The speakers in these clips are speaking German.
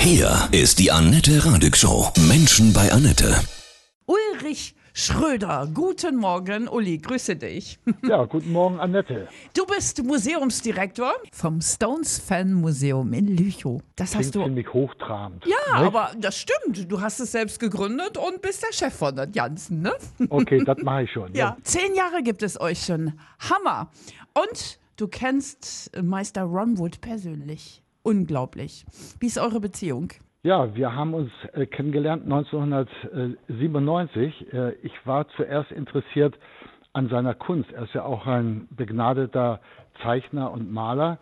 Hier ist die Annette Radig Show. Menschen bei Annette. Ulrich Schröder, guten Morgen, Uli, grüße dich. Ja, guten Morgen, Annette. Du bist Museumsdirektor vom Stones Fan Museum in Lüchow. Das Klingt hast du. ziemlich hochtrabend. Ja, nicht? aber das stimmt. Du hast es selbst gegründet und bist der Chef von den Ganzen, ne? Okay, das mache ich schon. Ja. Zehn Jahre gibt es euch schon. Hammer. Und du kennst Meister Ron Wood persönlich. Unglaublich. Wie ist eure Beziehung? Ja, wir haben uns äh, kennengelernt 1997. Äh, ich war zuerst interessiert an seiner Kunst. Er ist ja auch ein begnadeter Zeichner und Maler,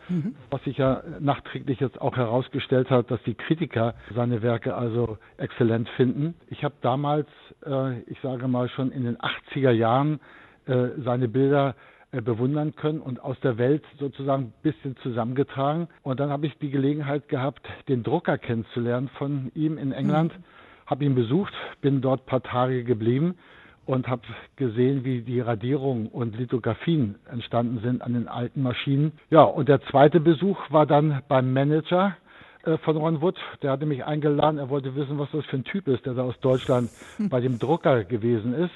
was sich ja nachträglich jetzt auch herausgestellt hat, dass die Kritiker seine Werke also exzellent finden. Ich habe damals, äh, ich sage mal schon in den 80er Jahren, seine Bilder bewundern können und aus der Welt sozusagen ein bisschen zusammengetragen. Und dann habe ich die Gelegenheit gehabt, den Drucker kennenzulernen von ihm in England. Habe ihn besucht, bin dort ein paar Tage geblieben und habe gesehen, wie die Radierungen und Lithografien entstanden sind an den alten Maschinen. Ja, und der zweite Besuch war dann beim Manager äh, von Ron Wood. Der hatte mich eingeladen, er wollte wissen, was das für ein Typ ist, der da aus Deutschland bei dem Drucker gewesen ist.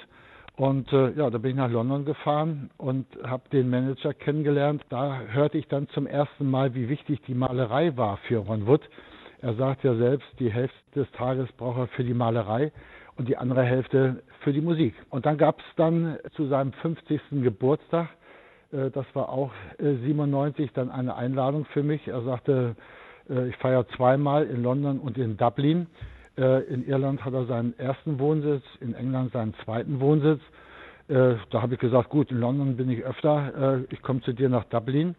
Und äh, ja, da bin ich nach London gefahren und habe den Manager kennengelernt. Da hörte ich dann zum ersten Mal, wie wichtig die Malerei war für Ron Wood. Er sagt ja selbst, die Hälfte des Tages braucht er für die Malerei und die andere Hälfte für die Musik. Und dann gab es dann zu seinem 50. Geburtstag, äh, das war auch äh, 97, dann eine Einladung für mich. Er sagte, äh, ich feiere zweimal in London und in Dublin. Äh, In Irland hat er seinen ersten Wohnsitz, in England seinen zweiten Wohnsitz. Äh, Da habe ich gesagt, gut, in London bin ich öfter, äh, ich komme zu dir nach Dublin.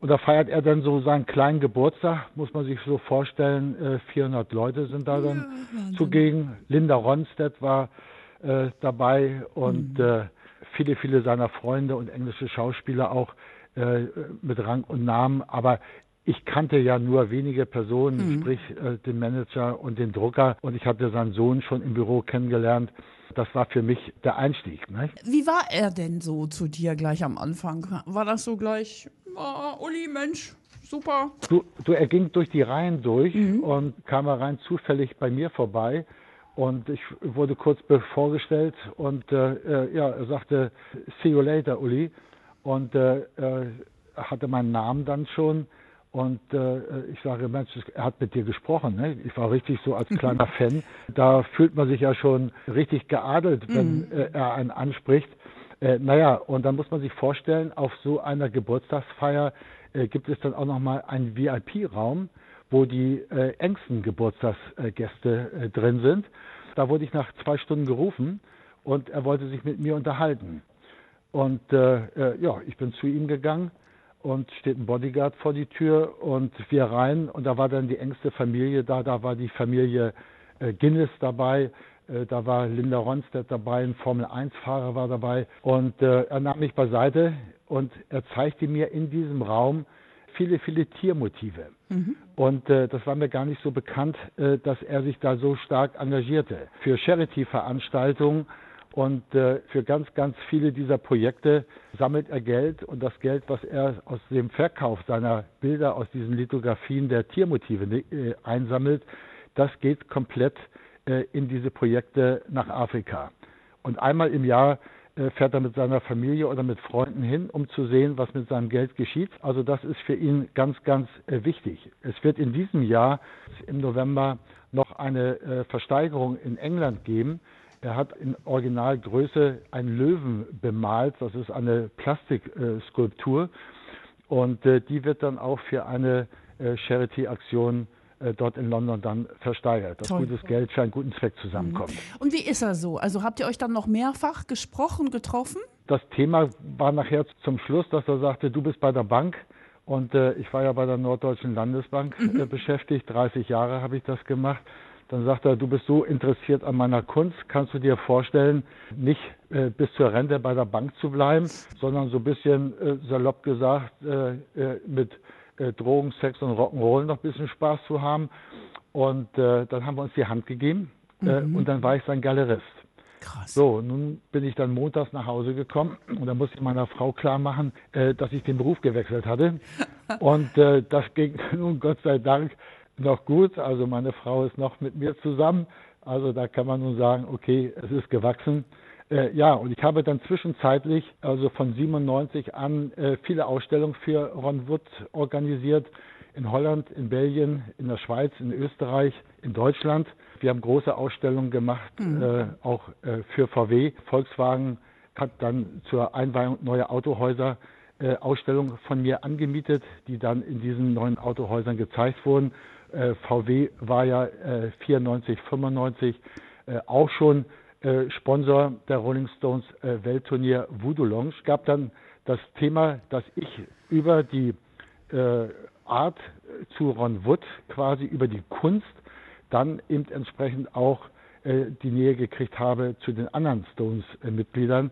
Und da feiert er dann so seinen kleinen Geburtstag, muss man sich so vorstellen, äh, 400 Leute sind da dann zugegen. Linda Ronstadt war äh, dabei und äh, viele, viele seiner Freunde und englische Schauspieler auch äh, mit Rang und Namen. Aber ich kannte ja nur wenige Personen, sprich äh, den Manager und den Drucker. Und ich hatte seinen Sohn schon im Büro kennengelernt. Das war für mich der Einstieg. Nicht? Wie war er denn so zu dir gleich am Anfang? War das so gleich, oh, Uli, Mensch, super? Du, du, er ging durch die Reihen durch und kam rein zufällig bei mir vorbei. Und ich wurde kurz vorgestellt und äh, äh, ja, er sagte, see you later, Uli. Und äh, äh, hatte meinen Namen dann schon. Und äh, ich sage, Mensch, er hat mit dir gesprochen. Ne? Ich war richtig so als kleiner Fan. Da fühlt man sich ja schon richtig geadelt, wenn äh, er einen anspricht. Äh, naja, und dann muss man sich vorstellen, auf so einer Geburtstagsfeier äh, gibt es dann auch nochmal einen VIP-Raum, wo die äh, engsten Geburtstagsgäste äh, drin sind. Da wurde ich nach zwei Stunden gerufen und er wollte sich mit mir unterhalten. Und äh, äh, ja, ich bin zu ihm gegangen und steht ein Bodyguard vor die Tür und wir rein. Und da war dann die engste Familie da, da war die Familie äh, Guinness dabei, äh, da war Linda Ronstadt dabei, ein Formel-1-Fahrer war dabei. Und äh, er nahm mich beiseite und er zeigte mir in diesem Raum viele, viele Tiermotive. Und äh, das war mir gar nicht so bekannt, äh, dass er sich da so stark engagierte. Für Charity-Veranstaltungen und äh, für ganz, ganz viele dieser Projekte sammelt er Geld und das Geld, was er aus dem Verkauf seiner Bilder aus diesen Lithografien der Tiermotive äh, einsammelt, das geht komplett äh, in diese Projekte nach Afrika. Und einmal im Jahr äh, fährt er mit seiner Familie oder mit Freunden hin, um zu sehen, was mit seinem Geld geschieht. Also das ist für ihn ganz, ganz wichtig. Es wird in diesem Jahr im November noch eine Versteigerung in England geben. Er hat in Originalgröße einen Löwen bemalt. Das ist eine Plastikskulptur. Und äh, die wird dann auch für eine äh, Charity-Aktion äh, dort in London dann versteigert, dass Toll. gutes Geld für einen guten Zweck zusammenkommt. Und wie ist er so? Also habt ihr euch dann noch mehrfach gesprochen, getroffen? Das Thema war nachher zum Schluss, dass er sagte, du bist bei der Bank und äh, ich war ja bei der Norddeutschen Landesbank äh, beschäftigt, 30 Jahre habe ich das gemacht. Dann sagt er, du bist so interessiert an meiner Kunst, kannst du dir vorstellen, nicht äh, bis zur Rente bei der Bank zu bleiben, sondern so ein bisschen äh, salopp gesagt äh, äh, mit äh, Drogen, Sex und Rock'n'Roll noch ein bisschen Spaß zu haben. Und dann haben wir uns die Hand gegeben äh, und dann war ich sein Galerist. Krass. So, nun bin ich dann montags nach Hause gekommen und da musste ich meiner Frau klar machen, äh, dass ich den Beruf gewechselt hatte. Und äh, das ging nun Gott sei Dank noch gut. Also meine Frau ist noch mit mir zusammen. Also da kann man nun sagen, okay, es ist gewachsen. Äh, ja, und ich habe dann zwischenzeitlich, also von 97 an, äh, viele Ausstellungen für Ron Wood organisiert. In Holland, in Belgien, in der Schweiz, in Österreich, in Deutschland. Wir haben große Ausstellungen gemacht, mhm. äh, auch äh, für VW. Volkswagen hat dann zur Einweihung neuer Autohäuser äh, Ausstellungen von mir angemietet, die dann in diesen neuen Autohäusern gezeigt wurden. Äh, VW war ja 94, 95 auch schon äh, Sponsor der Rolling Stones äh, Weltturnier Voodoo Lounge, gab dann das Thema, dass ich über die äh, Art zu Ron Wood, quasi über die Kunst, dann eben entsprechend auch äh, die Nähe gekriegt habe zu den anderen Stones-Mitgliedern.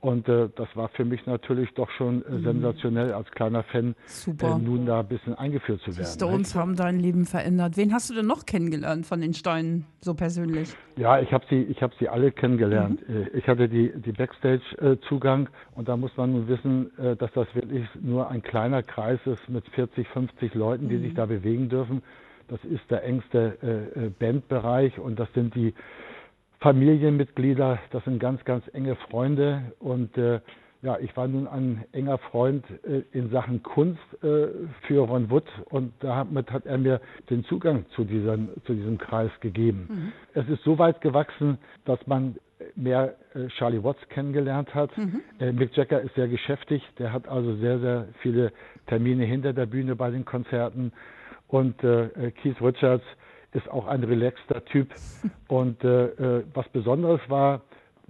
Und äh, das war für mich natürlich doch schon äh, mhm. sensationell als kleiner Fan, äh, nun da ein bisschen eingeführt zu werden. Die Stones haben dein Leben verändert. Wen hast du denn noch kennengelernt von den Steinen so persönlich? Ja, ich habe sie, ich habe sie alle kennengelernt. Mhm. Äh, ich hatte die, die Backstage-Zugang und da muss man nun wissen, äh, dass das wirklich nur ein kleiner Kreis ist mit 40, 50 Leuten, die mhm. sich da bewegen dürfen. Das ist der engste äh, Bandbereich und das sind die Familienmitglieder, das sind ganz, ganz enge Freunde und äh, ja, ich war nun ein enger Freund äh, in Sachen Kunst äh, für Ron Wood und damit hat er mir den Zugang zu, diesem, zu diesem Kreis gegeben. Mhm. Es ist so weit gewachsen, dass man mehr äh, Charlie Watts kennengelernt hat. Mhm. Äh, Mick Jagger ist sehr geschäftig, der hat also sehr, sehr viele Termine hinter der Bühne bei den Konzerten und äh, Keith Richards ist auch ein relaxter Typ. Und äh, äh, was Besonderes war,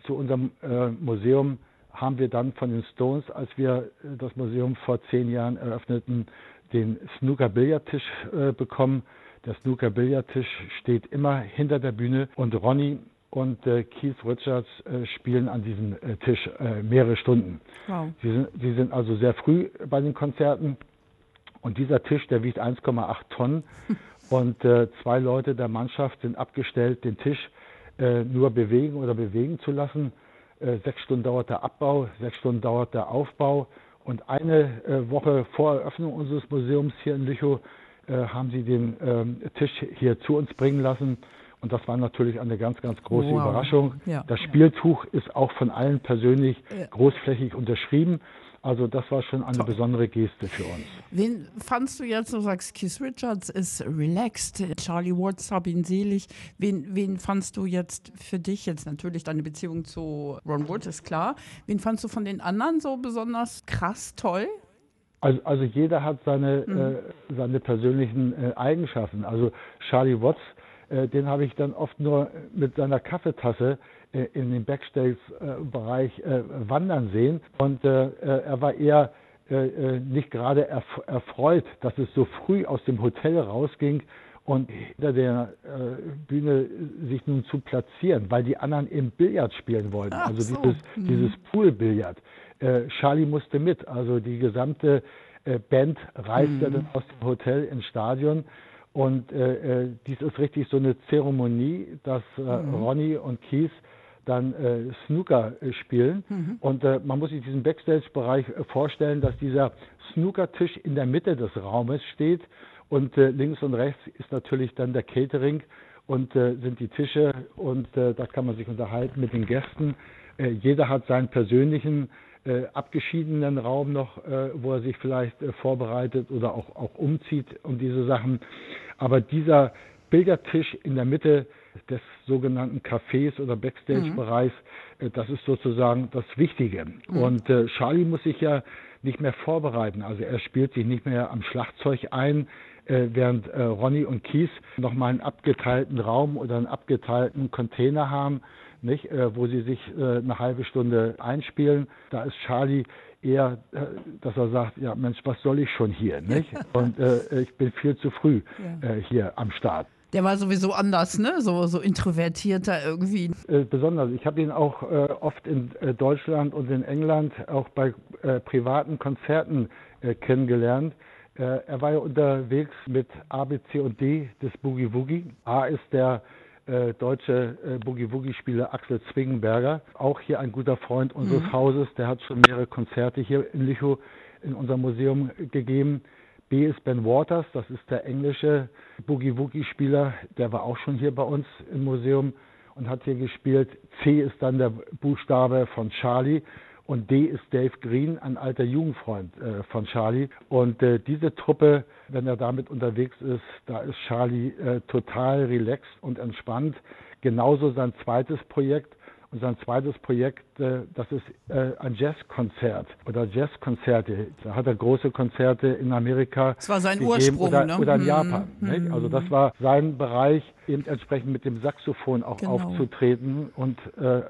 zu unserem äh, Museum haben wir dann von den Stones, als wir äh, das Museum vor zehn Jahren eröffneten, den Snooker-Billardtisch äh, bekommen. Der Snooker-Billardtisch steht immer hinter der Bühne und Ronny und äh, Keith Richards äh, spielen an diesem äh, Tisch äh, mehrere Stunden. Wow. Sie, sind, sie sind also sehr früh bei den Konzerten und dieser Tisch, der wiegt 1,8 Tonnen Und äh, zwei Leute der Mannschaft sind abgestellt, den Tisch äh, nur bewegen oder bewegen zu lassen. Äh, sechs Stunden dauert der Abbau, sechs Stunden dauert der Aufbau. Und eine äh, Woche vor Eröffnung unseres Museums hier in Lüchow äh, haben sie den ähm, Tisch hier zu uns bringen lassen. Und das war natürlich eine ganz, ganz große wow. Überraschung. Ja. Das Spieltuch ist auch von allen persönlich ja. großflächig unterschrieben. Also das war schon eine Toll. besondere Geste für uns. Wen fandst du jetzt, du sagst, Keith Richards ist relaxed, Charlie Watts, hab ihn selig. Wen, wen fandst du jetzt für dich, jetzt natürlich deine Beziehung zu Ron Wood ist klar, wen fandst du von den anderen so besonders krass toll? Also, also jeder hat seine, mhm. äh, seine persönlichen äh, Eigenschaften. Also Charlie Watts, äh, den habe ich dann oft nur mit seiner Kaffeetasse äh, in den Backstage-Bereich äh, wandern sehen. Und äh, er war eher nicht gerade erfreut, dass es so früh aus dem Hotel rausging und hinter der Bühne sich nun zu platzieren, weil die anderen im Billard spielen wollten. Ach also so. dieses, mhm. dieses Pool-Billard. Charlie musste mit, also die gesamte Band reiste mhm. dann aus dem Hotel ins Stadion. Und äh, dies ist richtig so eine Zeremonie, dass äh, mhm. Ronny und Keith dann äh, Snooker äh, spielen. Mhm. Und äh, man muss sich diesen Backstage-Bereich äh, vorstellen, dass dieser Snookertisch in der Mitte des Raumes steht und äh, links und rechts ist natürlich dann der Catering und äh, sind die Tische und da kann man sich unterhalten mit den Gästen. jeder hat seinen persönlichen abgeschiedenen Raum noch, wo er sich vielleicht vorbereitet oder auch, auch umzieht um diese Sachen. Aber dieser Bildertisch in der Mitte des sogenannten Cafés oder Backstage-Bereichs, mhm. Äh, das ist sozusagen das Wichtige. Mhm. Und äh, Charlie muss sich ja nicht mehr vorbereiten. Also er spielt sich nicht mehr am Schlagzeug ein, äh, während äh, Ronny und Kies nochmal einen abgeteilten Raum oder einen abgeteilten Container haben, nicht, äh, wo sie sich äh, eine halbe Stunde einspielen. Da ist Charlie eher, äh, dass er sagt, ja Mensch, was soll ich schon hier, nicht? Und äh, ich bin viel zu früh ja. äh, hier am Start. Der war sowieso anders, ne? So, so introvertierter irgendwie. Äh, besonders. Ich habe ihn auch oft in Deutschland und in England auch bei privaten Konzerten kennengelernt. Er war ja unterwegs mit A, B, C und D des Boogie Woogie. A ist der deutsche Boogie Woogie-Spieler Axel Zwingenberger, auch hier ein guter Freund unseres mhm. Hauses. Der hat schon mehrere Konzerte hier in Lichow in unserem Museum gegeben. B ist Ben Waters, das ist der englische Boogie-Woogie-Spieler, der war auch schon hier bei uns im Museum und hat hier gespielt. C ist dann der Buchstabe von Charlie und D ist Dave Green, ein alter Jugendfreund äh, von Charlie. Und äh, diese Truppe, wenn er damit unterwegs ist, da ist Charlie äh, total relaxed und entspannt. Genauso sein zweites Projekt. Und sein zweites Projekt, äh, das ist äh, ein Jazzkonzert oder Jazzkonzerte. Da hat er große Konzerte in Amerika. Das war sein gegeben, Ursprung, oder, ne? oder in hm, Japan. Hm. Also das war sein Bereich, eben entsprechend mit dem Saxophon auch genau. aufzutreten und äh,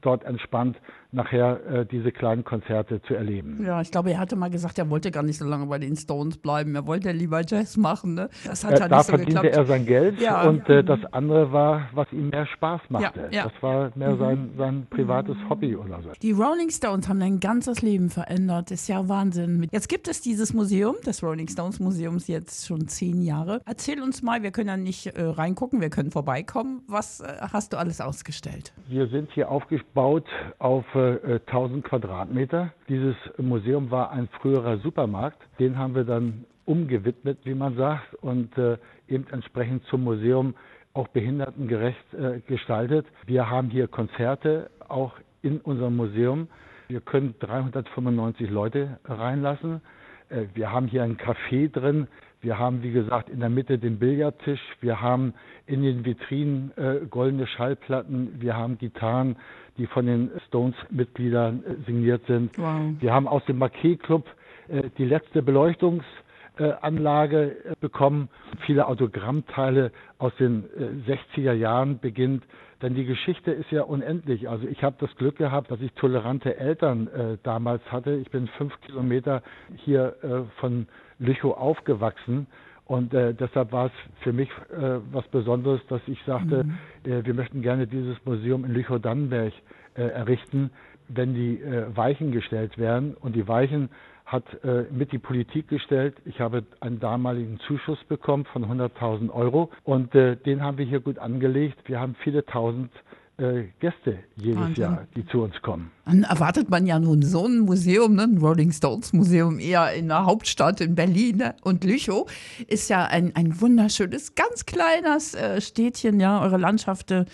dort entspannt nachher äh, diese kleinen Konzerte zu erleben. Ja, ich glaube, er hatte mal gesagt, er wollte gar nicht so lange bei den Stones bleiben. Er wollte lieber Jazz machen. Ne? Das hat äh, halt da nicht so verdiente geklappt. er sein Geld ja. und äh, das andere war, was ihm mehr Spaß machte. Ja, ja. Das war mehr mhm. sein, sein privates mhm. Hobby oder so. Die Rolling Stones haben dein ganzes Leben verändert. Das ist ja Wahnsinn. Jetzt gibt es dieses Museum, das Rolling Stones Museums, jetzt schon zehn Jahre. Erzähl uns mal, wir können ja nicht äh, reingucken, wir können vorbeikommen. Was äh, hast du alles ausgestellt? Wir sind hier aufgebaut auf 1000 äh, Quadratmeter. Dieses Museum war ein früherer Supermarkt. Den haben wir dann umgewidmet, wie man sagt, und äh, eben entsprechend zum Museum auch behindertengerecht äh, gestaltet. Wir haben hier Konzerte auch in unserem Museum. Wir können 395 Leute reinlassen. Äh, wir haben hier ein Café drin. Wir haben, wie gesagt, in der Mitte den Billardtisch. Wir haben in den Vitrinen äh, goldene Schallplatten. Wir haben Gitarren, die von den Stones-Mitgliedern äh, signiert sind. Wow. Wir haben aus dem Marquet-Club äh, die letzte Beleuchtungsanlage äh, bekommen. Viele Autogrammteile aus den 60er Jahren beginnt. Denn die Geschichte ist ja unendlich. Also ich habe das Glück gehabt, dass ich tolerante Eltern äh, damals hatte. Ich bin fünf Kilometer hier äh, von Lüchow aufgewachsen. Und äh, deshalb war es für mich äh, was Besonderes, dass ich sagte, mhm. äh, wir möchten gerne dieses Museum in Lüchow-Dannenberg äh, errichten, wenn die äh, Weichen gestellt werden. Und die Weichen hat äh, mit die Politik gestellt. Ich habe einen damaligen Zuschuss bekommen von 100.000 Euro und äh, den haben wir hier gut angelegt. Wir haben viele tausend äh, Gäste jedes Wahnsinn. Jahr, die zu uns kommen. Dann erwartet man ja nun so ein Museum, ne? ein Rolling Stones Museum, eher in der Hauptstadt in Berlin. Ne? Und Lüchow ist ja ein, ein wunderschönes, ganz kleines äh, Städtchen, ja, eure Landschaften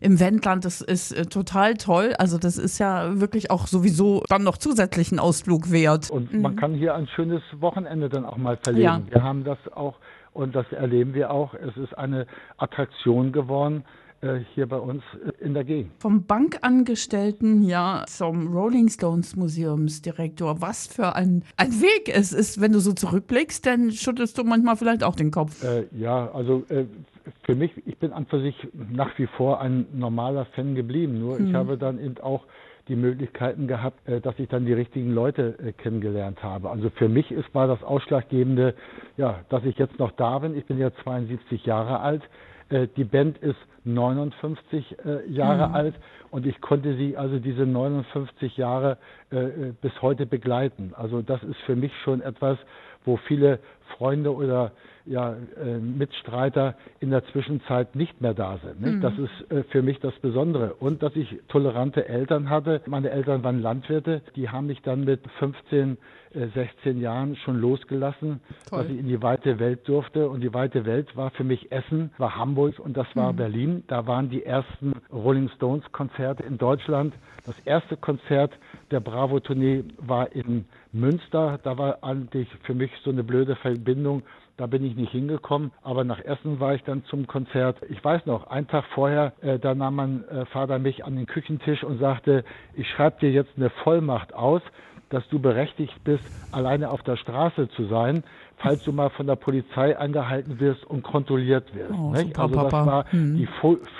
im Wendland, das ist äh, total toll. Also das ist ja wirklich auch sowieso dann noch zusätzlichen Ausflug wert. Und mhm. man kann hier ein schönes Wochenende dann auch mal verlegen. Ja. Wir haben das auch und das erleben wir auch. Es ist eine Attraktion geworden hier bei uns in der Gegend. Vom Bankangestellten ja zum Rolling Stones Museumsdirektor. Was für ein, ein Weg es ist, wenn du so zurückblickst, dann schüttelst du manchmal vielleicht auch den Kopf. Äh, ja, also äh, für mich, ich bin an für sich nach wie vor ein normaler Fan geblieben. Nur mhm. ich habe dann eben auch die Möglichkeiten gehabt, äh, dass ich dann die richtigen Leute äh, kennengelernt habe. Also für mich ist war das Ausschlaggebende, ja, dass ich jetzt noch da bin. Ich bin ja 72 Jahre alt. Äh, die Band ist 59 äh, Jahre mhm. alt und ich konnte sie also diese 59 Jahre äh, bis heute begleiten. Also das ist für mich schon etwas, wo viele Freunde oder ja, äh, Mitstreiter in der Zwischenzeit nicht mehr da sind. Mhm. Das ist äh, für mich das Besondere. Und dass ich tolerante Eltern hatte. Meine Eltern waren Landwirte. Die haben mich dann mit 15, äh, 16 Jahren schon losgelassen, Toll. dass ich in die weite Welt durfte. Und die weite Welt war für mich Essen, war Hamburg und das war mhm. Berlin. Da waren die ersten Rolling Stones Konzerte in Deutschland. Das erste Konzert der Bravo-Tournee war in Münster. Da war eigentlich für mich so eine blöde Verbindung da bin ich nicht hingekommen, aber nach Essen war ich dann zum Konzert. Ich weiß noch, einen Tag vorher, äh, da nahm mein äh, Vater mich an den Küchentisch und sagte, ich schreibe dir jetzt eine Vollmacht aus, dass du berechtigt bist, alleine auf der Straße zu sein, falls du mal von der Polizei angehalten wirst und kontrolliert wirst. Oh, super, also das Papa. war mhm. die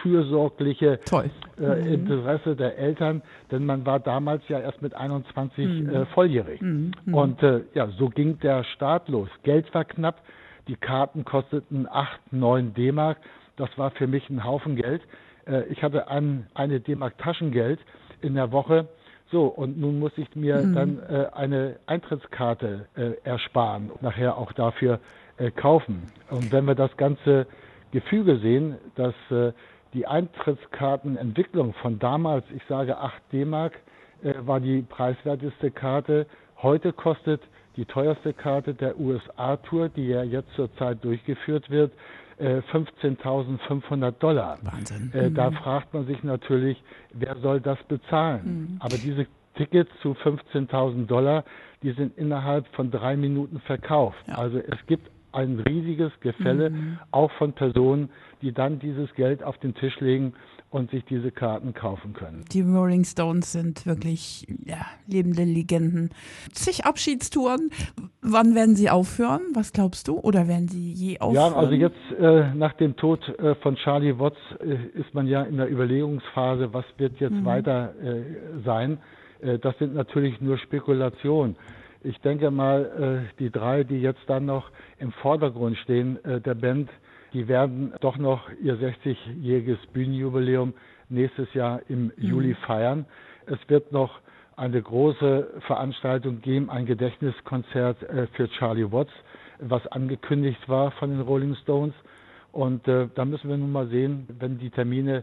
fürsorgliche äh, mhm. Interesse der Eltern, denn man war damals ja erst mit 21 mhm. äh, volljährig. Mhm. Mhm. Und äh, ja, so ging der Start los. Geld war knapp. Die Karten kosteten 8, 9 D-Mark. Das war für mich ein Haufen Geld. Äh, ich hatte ein, eine D-Mark Taschengeld in der Woche. So, und nun muss ich mir mhm. dann äh, eine Eintrittskarte äh, ersparen und nachher auch dafür äh, kaufen. Und wenn wir das ganze Gefüge sehen, dass äh, die Eintrittskartenentwicklung von damals, ich sage 8 D-Mark, äh, war die preiswerteste Karte. Heute kostet die teuerste Karte der USA-Tour, die ja jetzt zurzeit durchgeführt wird, 15.500 äh, Dollar. Wahnsinn. Äh, da mhm. fragt man sich natürlich, wer soll das bezahlen? Mhm. Aber diese Tickets zu 15.000 Dollar, die sind innerhalb von drei Minuten verkauft. Ja. Also es gibt ein riesiges Gefälle, mhm. auch von Personen, die dann dieses Geld auf den Tisch legen und sich diese Karten kaufen können. Die Rolling Stones sind wirklich ja, lebende Legenden. Zig Abschiedstouren. Wann werden sie aufhören? Was glaubst du? Oder werden sie je aufhören? Ja, also jetzt äh, nach dem Tod äh, von Charlie Watts äh, ist man ja in der Überlegungsphase, was wird jetzt mhm. weiter äh, sein. Äh, das sind natürlich nur Spekulationen. Ich denke mal, äh, die drei, die jetzt dann noch im Vordergrund stehen der Band, die werden doch noch ihr 60-jähriges Bühnenjubiläum nächstes Jahr im mhm. Juli feiern. Es wird noch eine große Veranstaltung geben, ein Gedächtniskonzert äh, für Charlie Watts, was angekündigt war von den Rolling Stones. Und äh, da müssen wir nun mal sehen, wenn die Termine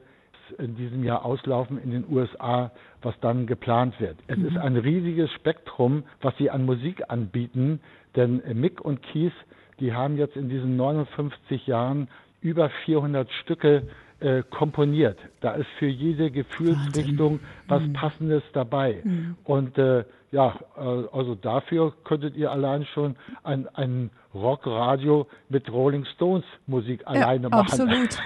in diesem Jahr auslaufen in den USA, was dann geplant wird. Es mhm. ist ein riesiges Spektrum, was sie an Musik anbieten, denn Mick und Keith die haben jetzt in diesen 59 Jahren über 400 Stücke äh, komponiert. Da ist für jede Gefühlsrichtung was mhm. Passendes dabei. Mhm. Und äh, ja, äh, also dafür könntet ihr allein schon ein, ein Rockradio mit Rolling Stones Musik alleine ja, machen. Absolut.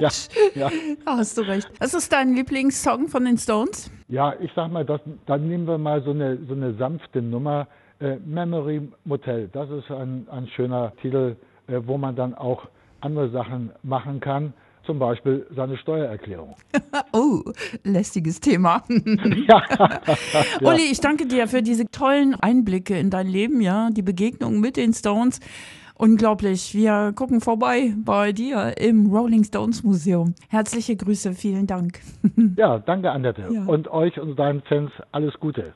ja, ja. Hast du recht. Was ist dein Lieblingssong von den Stones? Ja, ich sag mal, das, dann nehmen wir mal so eine, so eine sanfte Nummer. Äh, Memory Motel, das ist ein, ein schöner Titel, äh, wo man dann auch andere Sachen machen kann, zum Beispiel seine Steuererklärung. oh, lästiges Thema. ja. Uli, ich danke dir für diese tollen Einblicke in dein Leben, ja, die Begegnung mit den Stones. Unglaublich. Wir gucken vorbei bei dir im Rolling Stones Museum. Herzliche Grüße, vielen Dank. ja, danke, Annette. Ja. Und euch und deinen Fans alles Gute.